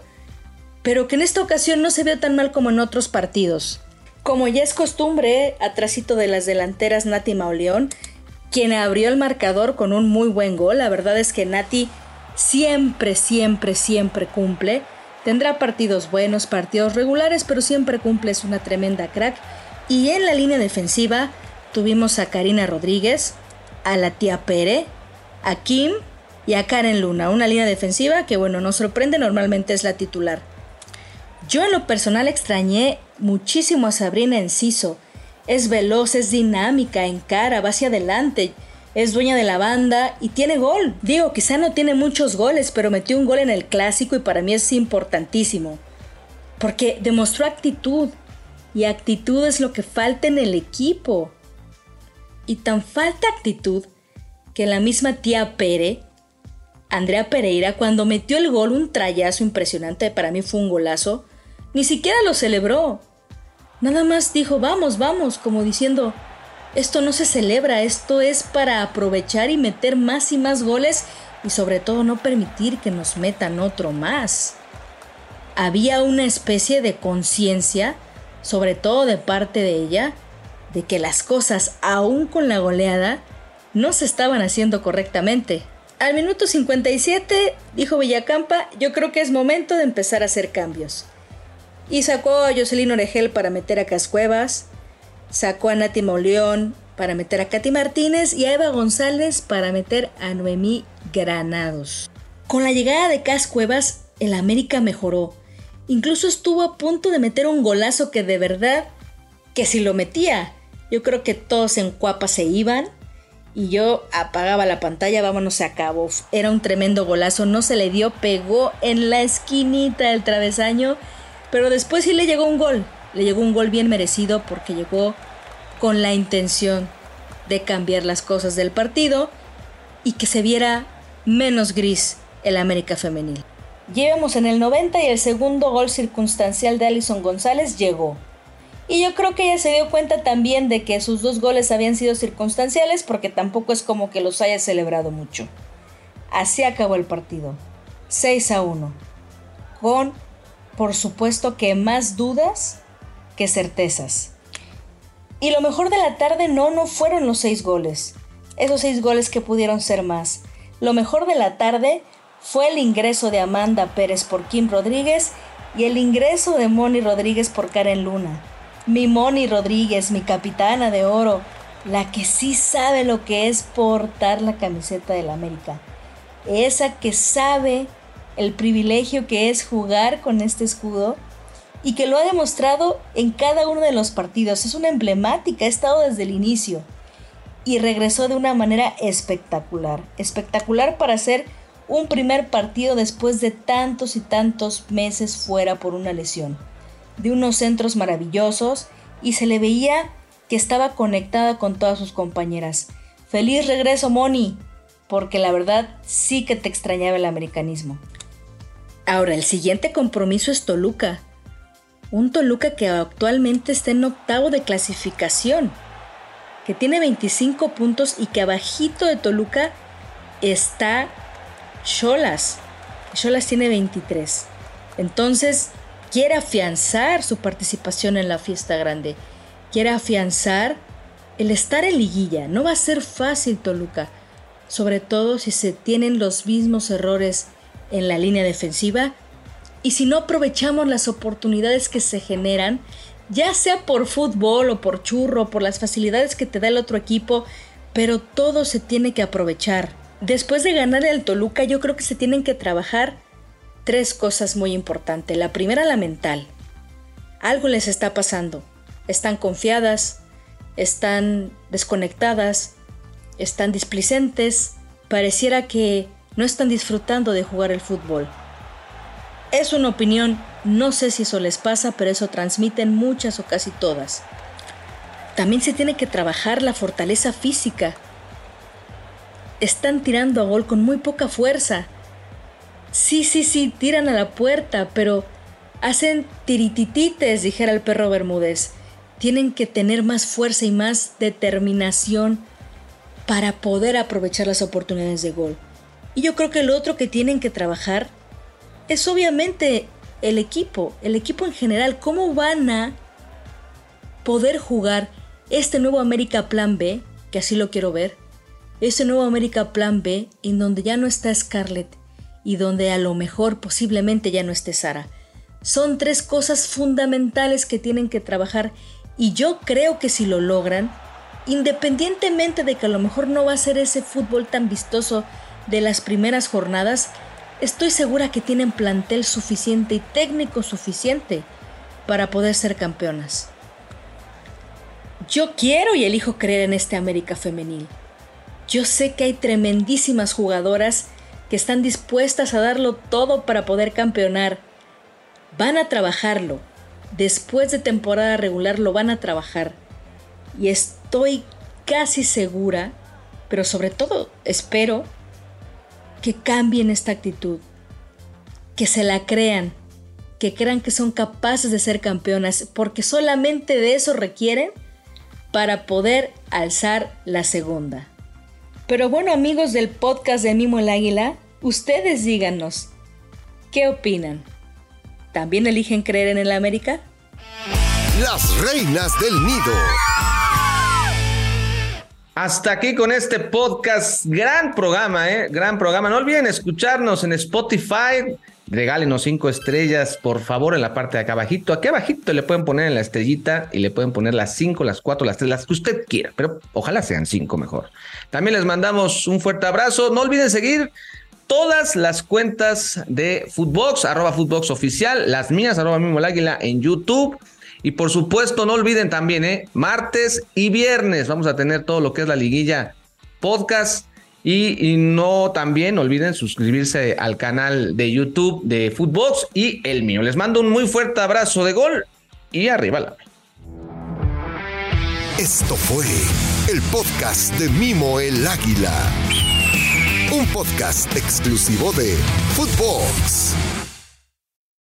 S5: pero que en esta ocasión no se vio tan mal como en otros partidos. Como ya es costumbre, atrásito de las delanteras Nati Mauleón, quien abrió el marcador con un muy buen gol, la verdad es que Nati siempre, siempre, siempre cumple. Tendrá partidos buenos, partidos regulares, pero siempre cumple, es una tremenda crack. Y en la línea defensiva tuvimos a Karina Rodríguez, a la tía Pere, a Kim y a Karen Luna. Una línea defensiva que, bueno, nos sorprende, normalmente es la titular. Yo en lo personal extrañé muchísimo a Sabrina Enciso. Es veloz, es dinámica, encara, va hacia adelante, es dueña de la banda y tiene gol. Digo, quizá no tiene muchos goles, pero metió un gol en el clásico y para mí es importantísimo. Porque demostró actitud. Y actitud es lo que falta en el equipo. Y tan falta actitud que la misma tía Pere, Andrea Pereira, cuando metió el gol, un trayazo impresionante, para mí fue un golazo, ni siquiera lo celebró. Nada más dijo, vamos, vamos, como diciendo, esto no se celebra, esto es para aprovechar y meter más y más goles y sobre todo no permitir que nos metan otro más. Había una especie de conciencia, sobre todo de parte de ella, de que las cosas, aún con la goleada, no se estaban haciendo correctamente. Al minuto 57, dijo Villacampa, yo creo que es momento de empezar a hacer cambios. Y sacó a Jocelyn Oregel para meter a Cascuevas, sacó a Nati Mauleón para meter a Katy Martínez y a Eva González para meter a Noemí Granados. Con la llegada de Cascuevas, el América mejoró. Incluso estuvo a punto de meter un golazo que de verdad, que si lo metía, yo creo que todos en Cuapa se iban y yo apagaba la pantalla, vámonos, se acabó. Era un tremendo golazo, no se le dio, pegó en la esquinita del travesaño pero después sí le llegó un gol. Le llegó un gol bien merecido porque llegó con la intención de cambiar las cosas del partido y que se viera menos gris el América femenil. Llevamos en el 90 y el segundo gol circunstancial de Alison González llegó. Y yo creo que ella se dio cuenta también de que sus dos goles habían sido circunstanciales porque tampoco es como que los haya celebrado mucho. Así acabó el partido. 6 a 1. Con por supuesto que más dudas que certezas. Y lo mejor de la tarde no, no fueron los seis goles. Esos seis goles que pudieron ser más. Lo mejor de la tarde fue el ingreso de Amanda Pérez por Kim Rodríguez y el ingreso de Moni Rodríguez por Karen Luna. Mi Moni Rodríguez, mi capitana de oro, la que sí sabe lo que es portar la camiseta del América. Esa que sabe el privilegio que es jugar con este escudo y que lo ha demostrado en cada uno de los partidos. Es una emblemática, ha estado desde el inicio y regresó de una manera espectacular. Espectacular para hacer un primer partido después de tantos y tantos meses fuera por una lesión. De unos centros maravillosos y se le veía que estaba conectada con todas sus compañeras. Feliz regreso, Moni, porque la verdad sí que te extrañaba el americanismo. Ahora, el siguiente compromiso es Toluca. Un Toluca que actualmente está en octavo de clasificación, que tiene 25 puntos y que abajito de Toluca está Cholas. Cholas tiene 23. Entonces, quiere afianzar su participación en la fiesta grande. Quiere afianzar el estar en liguilla. No va a ser fácil Toluca, sobre todo si se tienen los mismos errores en la línea defensiva y si no aprovechamos las oportunidades que se generan, ya sea por fútbol o por churro, por las facilidades que te da el otro equipo, pero todo se tiene que aprovechar. Después de ganar el Toluca, yo creo que se tienen que trabajar tres cosas muy importantes. La primera, la mental. Algo les está pasando. Están confiadas, están desconectadas, están displicentes. Pareciera que no están disfrutando de jugar el fútbol. Es una opinión, no sé si eso les pasa, pero eso transmiten muchas o casi todas. También se tiene que trabajar la fortaleza física. Están tirando a gol con muy poca fuerza. Sí, sí, sí, tiran a la puerta, pero hacen tirititites, dijera el perro Bermúdez. Tienen que tener más fuerza y más determinación para poder aprovechar las oportunidades de gol. Y yo creo que lo otro que tienen que trabajar es obviamente el equipo, el equipo en general, cómo van a poder jugar este nuevo América Plan B, que así lo quiero ver, este nuevo América Plan B en donde ya no está Scarlett y donde a lo mejor posiblemente ya no esté Sara. Son tres cosas fundamentales que tienen que trabajar y yo creo que si lo logran, independientemente de que a lo mejor no va a ser ese fútbol tan vistoso de las primeras jornadas, estoy segura que tienen plantel suficiente y técnico suficiente para poder ser campeonas. Yo quiero y elijo creer en este América femenil. Yo sé que hay tremendísimas jugadoras que están dispuestas a darlo todo para poder campeonar. Van a trabajarlo. Después de temporada regular lo van a trabajar. Y estoy casi segura, pero sobre todo espero, que cambien esta actitud. Que se la crean. Que crean que son capaces de ser campeonas. Porque solamente de eso requieren para poder alzar la segunda. Pero bueno amigos del podcast de Mimo el Águila, ustedes díganos, ¿qué opinan? ¿También eligen creer en el América?
S2: Las reinas del nido.
S1: Hasta aquí con este podcast. Gran programa, ¿eh? Gran programa. No olviden escucharnos en Spotify. Regálenos cinco estrellas, por favor, en la parte de acá abajito. Aquí abajito le pueden poner en la estrellita y le pueden poner las cinco, las cuatro, las tres, las que usted quiera, pero ojalá sean cinco mejor. También les mandamos un fuerte abrazo. No olviden seguir todas las cuentas de Footbox, arroba Footbox oficial, las mías, arroba mismo el águila en YouTube. Y por supuesto, no olviden también, ¿eh? martes y viernes vamos a tener todo lo que es la liguilla podcast. Y, no también olviden suscribirse al canal de YouTube de Footbox y el mío. Les mando un muy fuerte abrazo de gol y arriba la.
S2: Esto fue el podcast de Mimo el Águila. Un podcast exclusivo de Footbox.